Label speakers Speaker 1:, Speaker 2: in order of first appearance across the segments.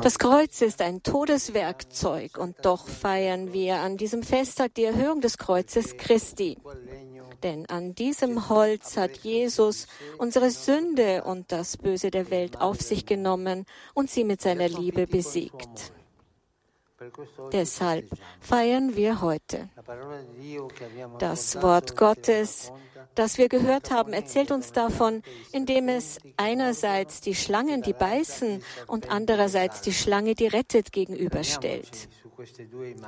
Speaker 1: Das Kreuz ist ein Todeswerkzeug und doch feiern wir an diesem Festtag die Erhöhung des Kreuzes Christi. Denn an diesem Holz hat Jesus unsere Sünde und das Böse der Welt auf sich genommen und sie mit seiner Liebe besiegt. Deshalb feiern wir heute. Das Wort Gottes das wir gehört haben, erzählt uns davon, indem es einerseits die Schlangen, die beißen, und andererseits die Schlange, die rettet, gegenüberstellt.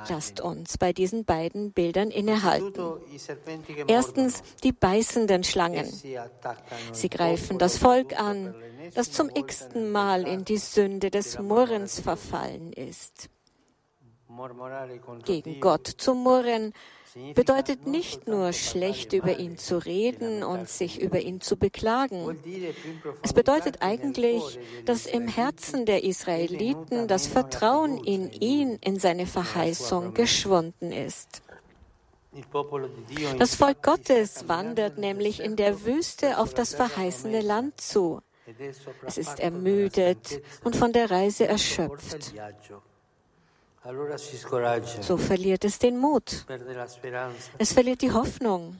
Speaker 1: Lasst uns bei diesen beiden Bildern innehalten. Erstens die beißenden Schlangen. Sie greifen das Volk an, das zum x-ten Mal in die Sünde des Murrens verfallen ist. Gegen Gott zu murren bedeutet nicht nur schlecht über ihn zu reden und sich über ihn zu beklagen. Es bedeutet eigentlich, dass im Herzen der Israeliten das Vertrauen in ihn, in seine Verheißung geschwunden ist. Das Volk Gottes wandert nämlich in der Wüste auf das verheißene Land zu. Es ist ermüdet und von der Reise erschöpft. So verliert es den Mut. Es verliert die Hoffnung.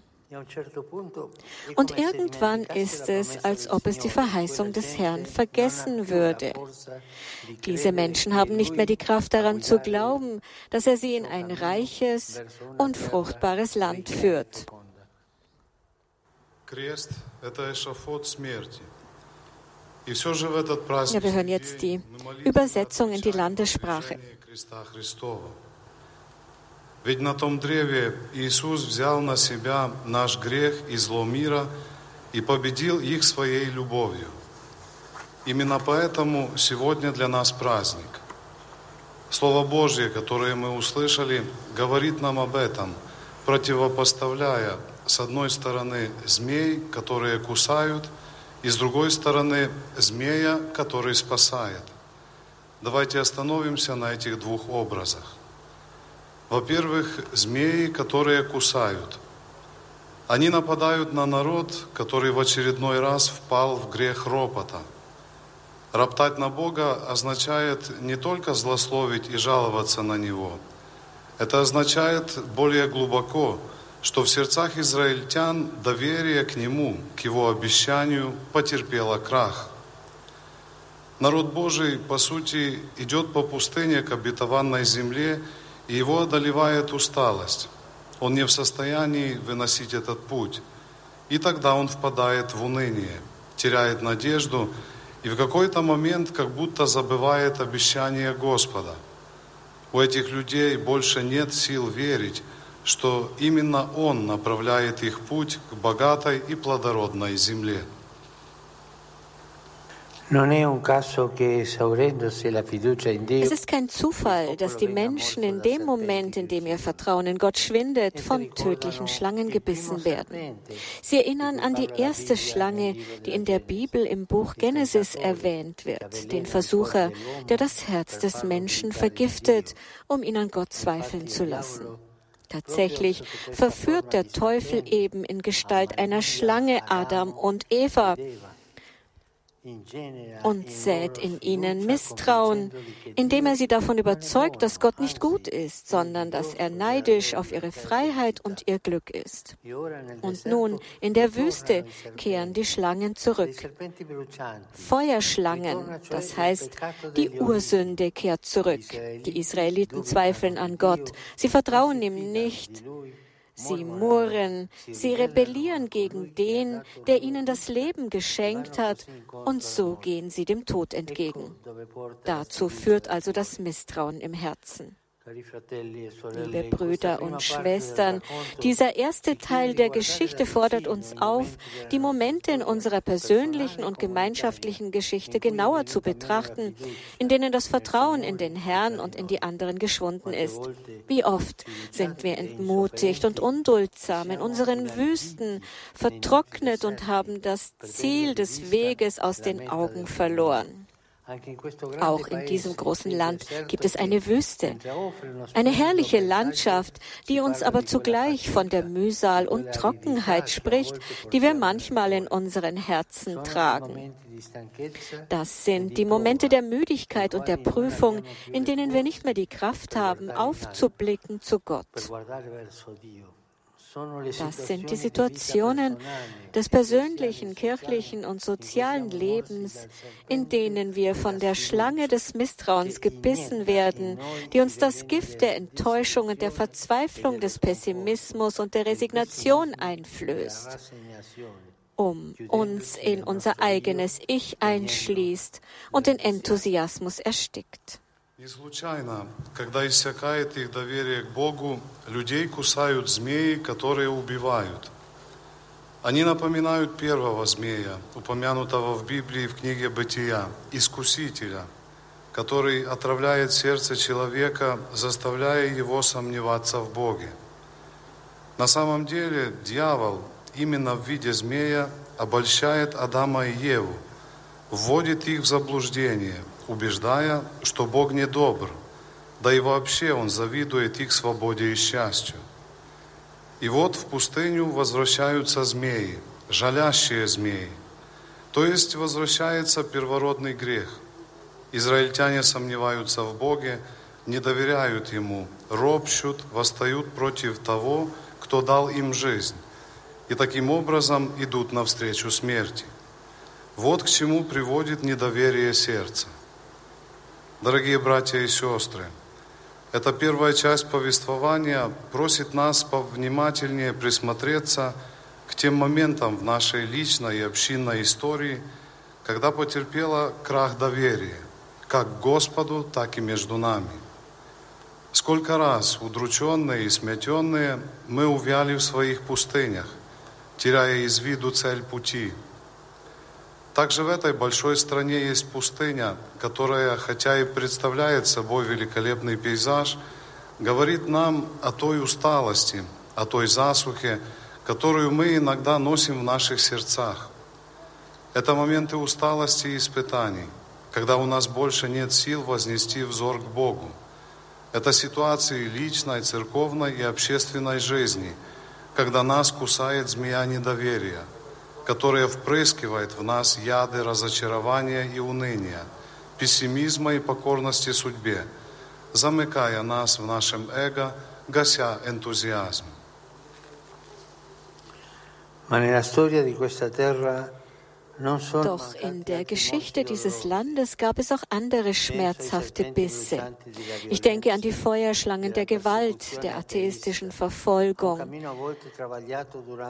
Speaker 1: Und irgendwann ist es, als ob es die Verheißung des Herrn vergessen würde. Diese Menschen haben nicht mehr die Kraft daran zu glauben, dass er sie in ein reiches und fruchtbares Land führt. Ja, wir hören jetzt die Übersetzung in die Landessprache. Христа Христова.
Speaker 2: Ведь на том древе Иисус взял на себя наш грех и зло мира и победил их своей любовью. Именно поэтому сегодня для нас праздник. Слово Божье, которое мы услышали, говорит нам об этом, противопоставляя с одной стороны змей, которые кусают, и с другой стороны змея, который спасает – Давайте остановимся на этих двух образах. Во-первых, змеи, которые кусают. Они нападают на народ, который в очередной раз впал в грех ропота. Роптать на Бога означает не только злословить и жаловаться на Него. Это означает более глубоко, что в сердцах израильтян доверие к Нему, к Его обещанию потерпело крах. Народ Божий, по сути, идет по пустыне к обетованной земле, и его одолевает усталость. Он не в состоянии выносить этот путь. И тогда он впадает в уныние, теряет надежду и в какой-то момент как будто забывает обещание Господа. У этих людей больше нет сил верить, что именно Он направляет их путь к богатой и плодородной земле.
Speaker 1: Es ist kein Zufall, dass die Menschen in dem Moment, in dem ihr Vertrauen in Gott schwindet, von tödlichen Schlangen gebissen werden. Sie erinnern an die erste Schlange, die in der Bibel im Buch Genesis erwähnt wird, den Versucher, der das Herz des Menschen vergiftet, um ihn an Gott zweifeln zu lassen. Tatsächlich verführt der Teufel eben in Gestalt einer Schlange Adam und Eva und sät in ihnen Misstrauen, indem er sie davon überzeugt, dass Gott nicht gut ist, sondern dass er neidisch auf ihre Freiheit und ihr Glück ist. Und nun, in der Wüste, kehren die Schlangen zurück. Feuerschlangen, das heißt, die Ursünde kehrt zurück. Die Israeliten zweifeln an Gott. Sie vertrauen ihm nicht. Sie murren, sie rebellieren gegen den, der ihnen das Leben geschenkt hat, und so gehen sie dem Tod entgegen. Dazu führt also das Misstrauen im Herzen. Liebe Brüder und Schwestern, dieser erste Teil der Geschichte fordert uns auf, die Momente in unserer persönlichen und gemeinschaftlichen Geschichte genauer zu betrachten, in denen das Vertrauen in den Herrn und in die anderen geschwunden ist. Wie oft sind wir entmutigt und unduldsam in unseren Wüsten, vertrocknet und haben das Ziel des Weges aus den Augen verloren. Auch in diesem großen Land gibt es eine Wüste, eine herrliche Landschaft, die uns aber zugleich von der Mühsal und Trockenheit spricht, die wir manchmal in unseren Herzen tragen. Das sind die Momente der Müdigkeit und der Prüfung, in denen wir nicht mehr die Kraft haben, aufzublicken zu Gott. Das sind die Situationen des persönlichen, kirchlichen und sozialen Lebens, in denen wir von der Schlange des Misstrauens gebissen werden, die uns das Gift der Enttäuschung und der Verzweiflung des Pessimismus und der Resignation einflößt um uns in unser eigenes Ich einschließt und den Enthusiasmus erstickt.
Speaker 2: Не случайно, когда иссякает их доверие к Богу, людей кусают змеи, которые убивают. Они напоминают первого змея, упомянутого в Библии в книге Бытия, искусителя, который отравляет сердце человека, заставляя его сомневаться в Боге. На самом деле дьявол именно в виде змея обольщает Адама и Еву, вводит их в заблуждение – убеждая, что Бог не добр, да и вообще Он завидует их свободе и счастью. И вот в пустыню возвращаются змеи, жалящие змеи, то есть возвращается первородный грех. Израильтяне сомневаются в Боге, не доверяют Ему, ропщут, восстают против того, кто дал им жизнь, и таким образом идут навстречу смерти. Вот к чему приводит недоверие сердца. Дорогие братья и сестры, эта первая часть повествования просит нас повнимательнее присмотреться к тем моментам в нашей личной и общинной истории, когда потерпела крах доверия, как к Господу, так и между нами. Сколько раз, удрученные и сметенные, мы увяли в своих пустынях, теряя из виду цель пути – также в этой большой стране есть пустыня, которая, хотя и представляет собой великолепный пейзаж, говорит нам о той усталости, о той засухе, которую мы иногда носим в наших сердцах. Это моменты усталости и испытаний, когда у нас больше нет сил вознести взор к Богу. Это ситуации личной, церковной и общественной жизни, когда нас кусает змея недоверия – которая впрыскивает в нас яды разочарования и уныния, пессимизма и покорности судьбе, замыкая нас в нашем эго, гася энтузиазм.
Speaker 1: Ma nella storia di questa Doch in der Geschichte dieses Landes gab es auch andere schmerzhafte Bisse. Ich denke an die Feuerschlangen der Gewalt, der atheistischen Verfolgung,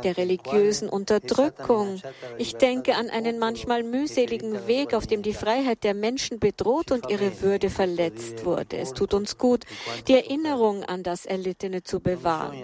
Speaker 1: der religiösen Unterdrückung. Ich denke an einen manchmal mühseligen Weg, auf dem die Freiheit der Menschen bedroht und ihre Würde verletzt wurde. Es tut uns gut, die Erinnerung an das Erlittene zu bewahren.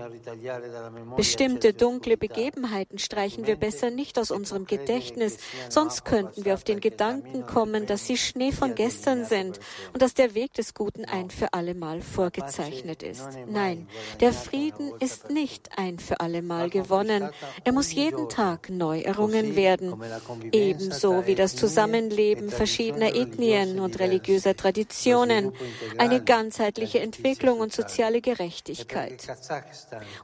Speaker 1: Bestimmte dunkle Begebenheiten streichen wir besser nicht aus unserem Gedächtnis, Sonst könnten wir auf den Gedanken kommen, dass sie Schnee von gestern sind und dass der Weg des Guten ein für allemal vorgezeichnet ist. Nein, der Frieden ist nicht ein für allemal gewonnen. Er muss jeden Tag neu errungen werden. Ebenso wie das Zusammenleben verschiedener Ethnien und religiöser Traditionen, eine ganzheitliche Entwicklung und soziale Gerechtigkeit.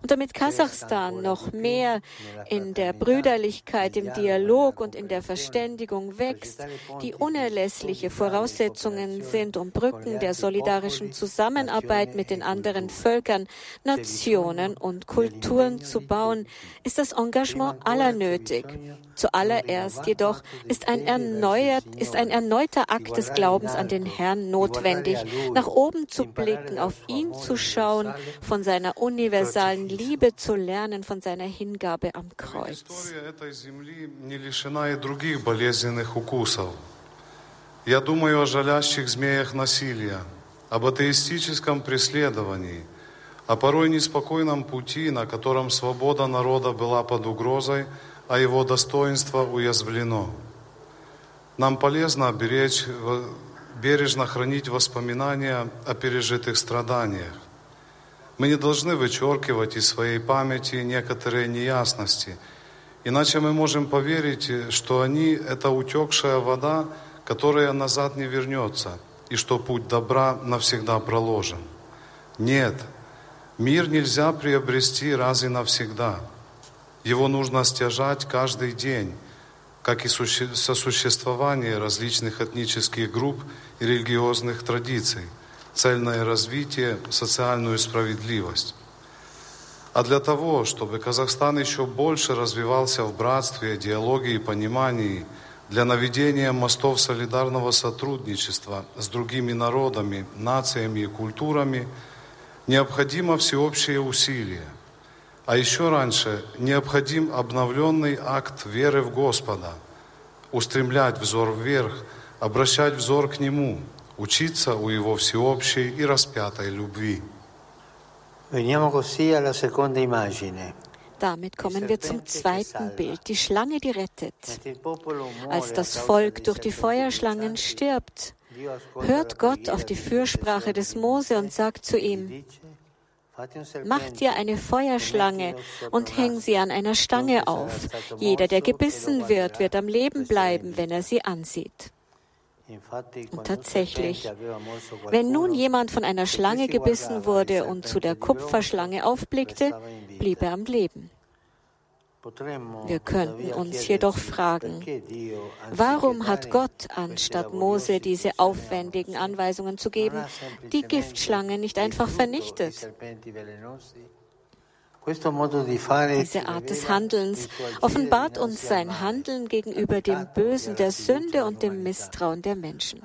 Speaker 1: Und damit Kasachstan noch mehr in der Brüderlichkeit, im Dialog und in der Verständigung wächst, die unerlässliche Voraussetzungen sind, um Brücken der solidarischen Zusammenarbeit mit den anderen Völkern, Nationen und Kulturen zu bauen, ist das Engagement aller nötig. Zuallererst jedoch ist ein, erneuert, ist ein erneuter Akt des Glaubens an den Herrn notwendig, nach oben zu blicken, auf ihn zu schauen, von seiner universalen Liebe zu lernen, von seiner Hingabe am Kreuz.
Speaker 2: Я думаю о жалящих змеях насилия, об атеистическом преследовании, о порой неспокойном пути, на котором свобода народа была под угрозой – а его достоинство уязвлено. Нам полезно беречь, бережно хранить воспоминания о пережитых страданиях. Мы не должны вычеркивать из своей памяти некоторые неясности, иначе мы можем поверить, что они – это утекшая вода, которое назад не вернется, и что путь добра навсегда проложен. Нет, мир нельзя приобрести раз и навсегда. Его нужно стяжать каждый день, как и сосуществование различных этнических групп и религиозных традиций, цельное развитие, социальную справедливость. А для того, чтобы Казахстан еще больше развивался в братстве, диалоге и понимании, для наведения мостов солидарного сотрудничества с другими народами, нациями и культурами, необходимо всеобщее усилие. А еще раньше необходим обновленный акт веры в Господа, устремлять взор вверх, обращать взор к Нему, учиться у Его всеобщей и распятой любви.
Speaker 1: Damit kommen wir zum zweiten Bild, die Schlange, die rettet. Als das Volk durch die Feuerschlangen stirbt, hört Gott auf die Fürsprache des Mose und sagt zu ihm, Mach dir eine Feuerschlange und häng sie an einer Stange auf. Jeder, der gebissen wird, wird am Leben bleiben, wenn er sie ansieht. Und tatsächlich, wenn nun jemand von einer Schlange gebissen wurde und zu der Kupferschlange aufblickte, blieb er am Leben. Wir könnten uns jedoch fragen, warum hat Gott, anstatt Mose diese aufwendigen Anweisungen zu geben, die Giftschlange nicht einfach vernichtet? Diese Art des Handelns offenbart uns sein Handeln gegenüber dem Bösen der Sünde und dem Misstrauen der Menschen.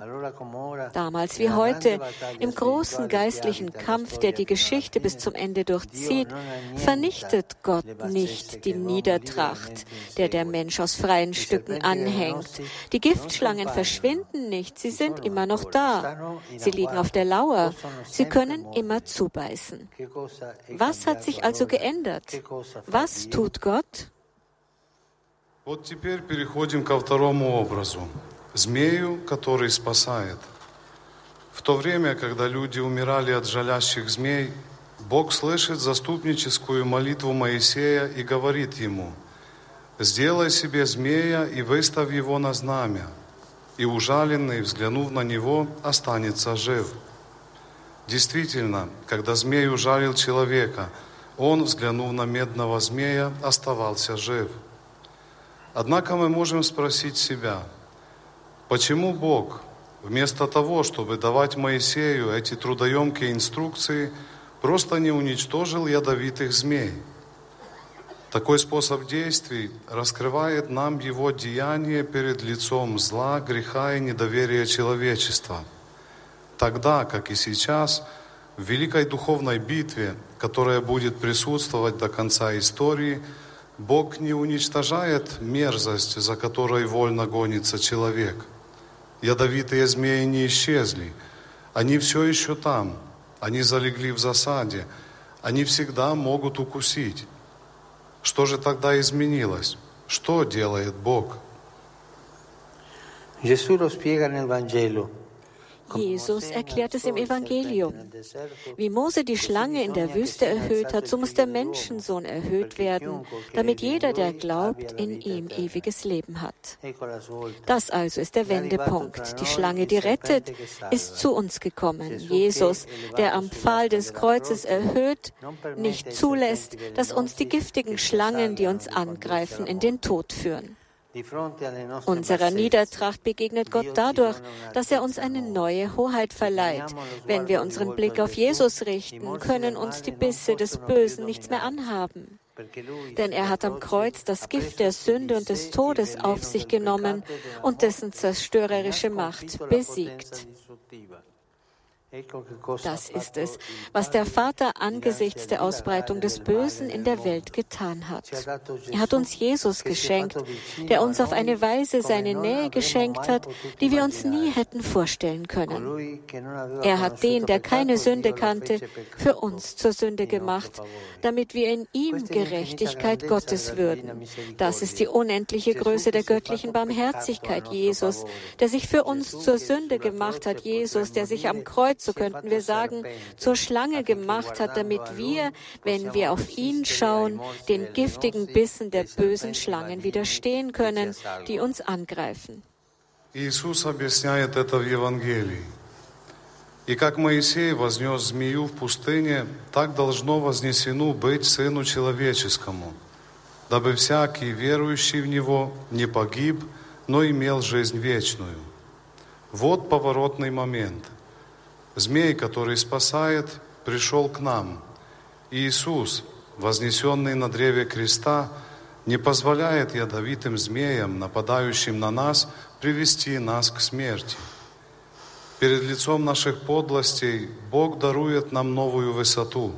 Speaker 1: Damals wie heute, im großen geistlichen Kampf, der die Geschichte bis zum Ende durchzieht, vernichtet Gott nicht die Niedertracht, der der Mensch aus freien Stücken anhängt. Die Giftschlangen verschwinden nicht, sie sind immer noch da. Sie liegen auf der Lauer, sie können immer zubeißen. Was hat sich also geändert? Verändert. Was tut Gott?
Speaker 2: Вот теперь переходим ко второму образу. Змею, который спасает. В то время, когда люди умирали от жалящих змей, Бог слышит заступническую молитву Моисея и говорит ему, «Сделай себе змея и выставь его на знамя, и ужаленный, взглянув на него, останется жив». Действительно, когда змей ужалил человека – он, взглянув на медного змея, оставался жив. Однако мы можем спросить себя, почему Бог вместо того, чтобы давать Моисею эти трудоемкие инструкции, просто не уничтожил ядовитых змей? Такой способ действий раскрывает нам его деяние перед лицом зла, греха и недоверия человечества. Тогда, как и сейчас, в великой духовной битве, которая будет присутствовать до конца истории, Бог не уничтожает мерзость, за которой вольно гонится человек. Ядовитые змеи не исчезли. Они все еще там. Они залегли в засаде. Они всегда могут укусить. Что же тогда изменилось? Что делает Бог?
Speaker 1: Gesù lo spiega nel. Jesus erklärt es im Evangelium. Wie Mose die Schlange in der Wüste erhöht hat, so muss der Menschensohn erhöht werden, damit jeder, der glaubt, in ihm ewiges Leben hat. Das also ist der Wendepunkt. Die Schlange, die rettet, ist zu uns gekommen. Jesus, der am Pfahl des Kreuzes erhöht, nicht zulässt, dass uns die giftigen Schlangen, die uns angreifen, in den Tod führen. Unserer Niedertracht begegnet Gott dadurch, dass er uns eine neue Hoheit verleiht. Wenn wir unseren Blick auf Jesus richten, können uns die Bisse des Bösen nichts mehr anhaben. Denn er hat am Kreuz das Gift der Sünde und des Todes auf sich genommen und dessen zerstörerische Macht besiegt. Das ist es, was der Vater angesichts der Ausbreitung des Bösen in der Welt getan hat. Er hat uns Jesus geschenkt, der uns auf eine Weise seine Nähe geschenkt hat, die wir uns nie hätten vorstellen können. Er hat den, der keine Sünde kannte, für uns zur Sünde gemacht, damit wir in ihm Gerechtigkeit Gottes würden. Das ist die unendliche Größe der göttlichen Barmherzigkeit, Jesus, der sich für uns zur Sünde gemacht hat, Jesus, der sich am Kreuz so könnten wir sagen, zur Schlange gemacht hat, damit wir, wenn wir auf ihn schauen, den giftigen Bissen der bösen Schlangen widerstehen können, die uns angreifen.
Speaker 2: Иисус объясняет это в Евангелии. И как Моисей вознес змею в пустыне, так должно вознесено быть Сыну Человеческому, дабы всякий верующий в Него не погиб, но имел жизнь вечную. Вот поворотный момент. Змей, который спасает, пришел к нам. И Иисус, вознесенный на древе креста, не позволяет ядовитым змеям, нападающим на нас, привести нас к смерти. Перед лицом наших подлостей Бог дарует нам новую высоту.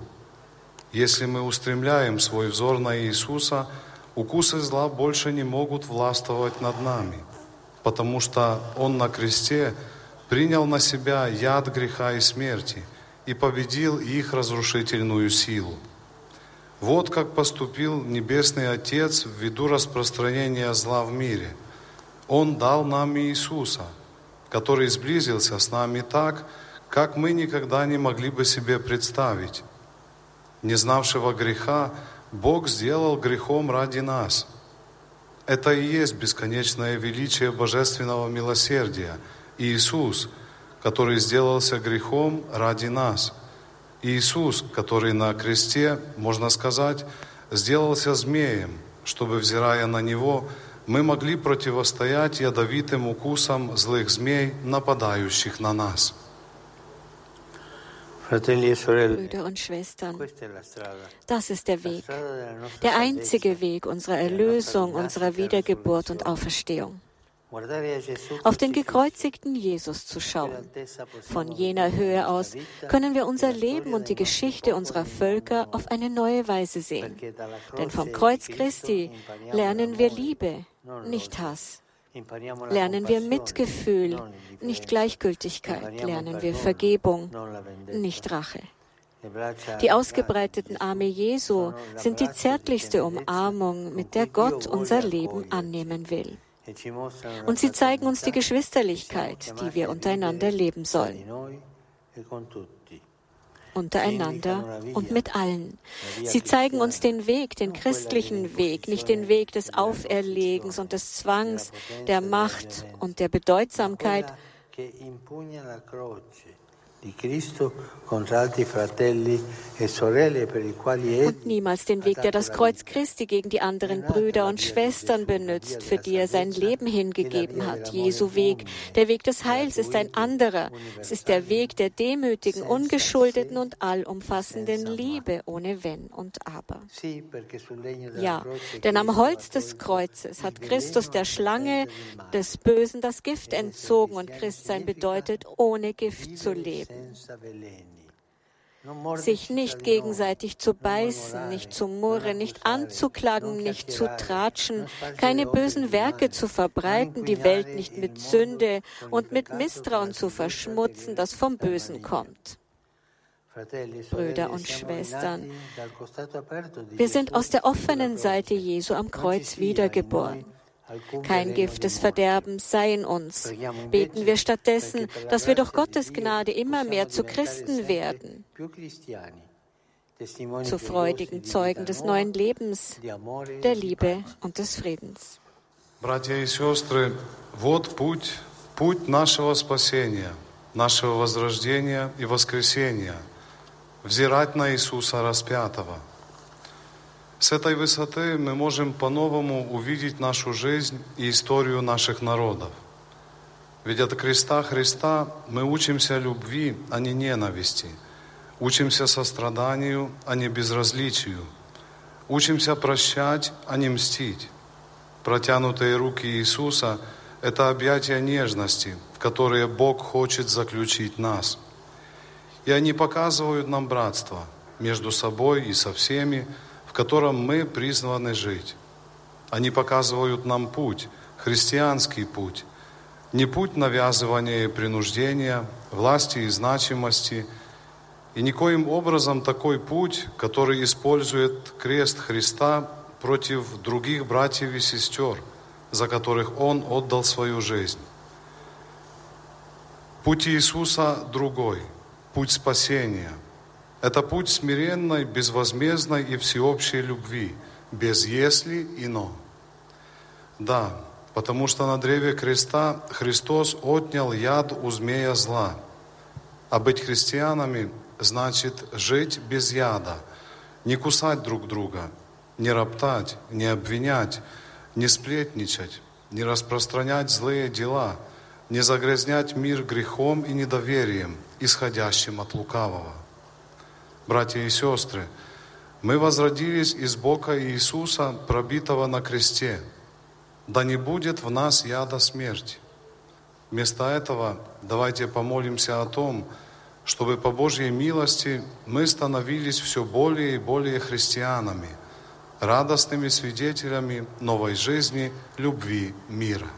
Speaker 2: Если мы устремляем свой взор на Иисуса, укусы зла больше не могут властвовать над нами, потому что Он на кресте принял на себя яд греха и смерти и победил их разрушительную силу. Вот как поступил Небесный Отец ввиду распространения зла в мире. Он дал нам Иисуса, который сблизился с нами так, как мы никогда не могли бы себе представить. Не знавшего греха Бог сделал грехом ради нас. Это и есть бесконечное величие божественного милосердия. Иисус, который сделался грехом ради нас – Иисус, который на кресте, можно сказать, сделался змеем, чтобы, взирая на Него, мы могли противостоять ядовитым укусам злых змей, нападающих на нас.
Speaker 1: Brüder und Schwestern, das ist der Weg, der einzige Weg unserer Erlösung, unserer Wiedergeburt und Auferstehung auf den gekreuzigten Jesus zu schauen. Von jener Höhe aus können wir unser Leben und die Geschichte unserer Völker auf eine neue Weise sehen. Denn vom Kreuz Christi lernen wir Liebe, nicht Hass. Lernen wir Mitgefühl, nicht Gleichgültigkeit. Lernen wir Vergebung, nicht Rache. Die ausgebreiteten Arme Jesu sind die zärtlichste Umarmung, mit der Gott unser Leben annehmen will. Und sie zeigen uns die Geschwisterlichkeit, die wir untereinander leben sollen. Untereinander und mit allen. Sie zeigen uns den Weg, den christlichen Weg, nicht den Weg des Auferlegens und des Zwangs, der Macht und der Bedeutsamkeit, und niemals den Weg, der das Kreuz Christi gegen die anderen Brüder und Schwestern benutzt, für die er sein Leben hingegeben hat. Jesu Weg, der Weg des Heils, ist ein anderer. Es ist der Weg der demütigen, ungeschuldeten und allumfassenden Liebe, ohne Wenn und Aber. Ja, denn am Holz des Kreuzes hat Christus der Schlange des Bösen das Gift entzogen und Christsein bedeutet, ohne Gift zu leben sich nicht gegenseitig zu beißen, nicht zu murren, nicht anzuklagen, nicht zu tratschen, keine bösen Werke zu verbreiten, die Welt nicht mit Sünde und mit Misstrauen zu verschmutzen, das vom Bösen kommt. Brüder und Schwestern, wir sind aus der offenen Seite Jesu am Kreuz wiedergeboren. Kein Gift des Verderbens sei in uns. Beten wir stattdessen, dass wir durch Gottes Gnade immer mehr zu Christen werden, zu freudigen Zeugen des neuen Lebens, der Liebe und des Friedens.
Speaker 2: Братья и сестры, вот путь, путь нашего спасения, нашего возрождения и воскресения, взирать на Иисуса распятого – С этой высоты мы можем по-новому увидеть нашу жизнь и историю наших народов. Ведь от креста Христа мы учимся любви, а не ненависти. Учимся состраданию, а не безразличию. Учимся прощать, а не мстить. Протянутые руки Иисуса – это объятия нежности, в которые Бог хочет заключить нас. И они показывают нам братство между собой и со всеми, в котором мы призваны жить. Они показывают нам путь, христианский путь, не путь навязывания и принуждения, власти и значимости, и никоим образом такой путь, который использует крест Христа против других братьев и сестер, за которых Он отдал свою жизнь. Путь Иисуса другой, путь спасения – это путь смиренной, безвозмездной и всеобщей любви, без «если» и «но». Да, Потому что на древе креста Христос отнял яд у змея зла. А быть христианами значит жить без яда, не кусать друг друга, не роптать, не обвинять, не сплетничать, не распространять злые дела, не загрязнять мир грехом и недоверием, исходящим от лукавого. Братья и сестры, мы возродились из бока Иисуса, пробитого на кресте. Да не будет в нас яда смерти. Вместо этого давайте помолимся о том, чтобы по Божьей милости мы становились все более и более христианами, радостными свидетелями новой жизни, любви, мира.